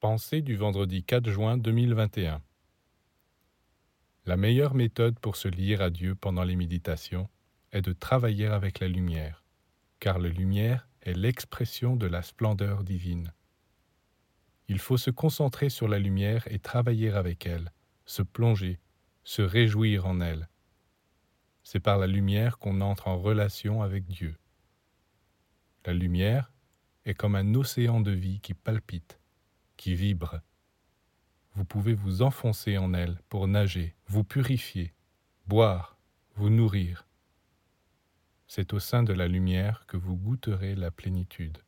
Pensée du vendredi 4 juin 2021 La meilleure méthode pour se lier à Dieu pendant les méditations est de travailler avec la lumière, car la lumière est l'expression de la splendeur divine. Il faut se concentrer sur la lumière et travailler avec elle, se plonger, se réjouir en elle. C'est par la lumière qu'on entre en relation avec Dieu. La lumière est comme un océan de vie qui palpite, qui vibre. Vous pouvez vous enfoncer en elle pour nager, vous purifier, boire, vous nourrir. C'est au sein de la lumière que vous goûterez la plénitude.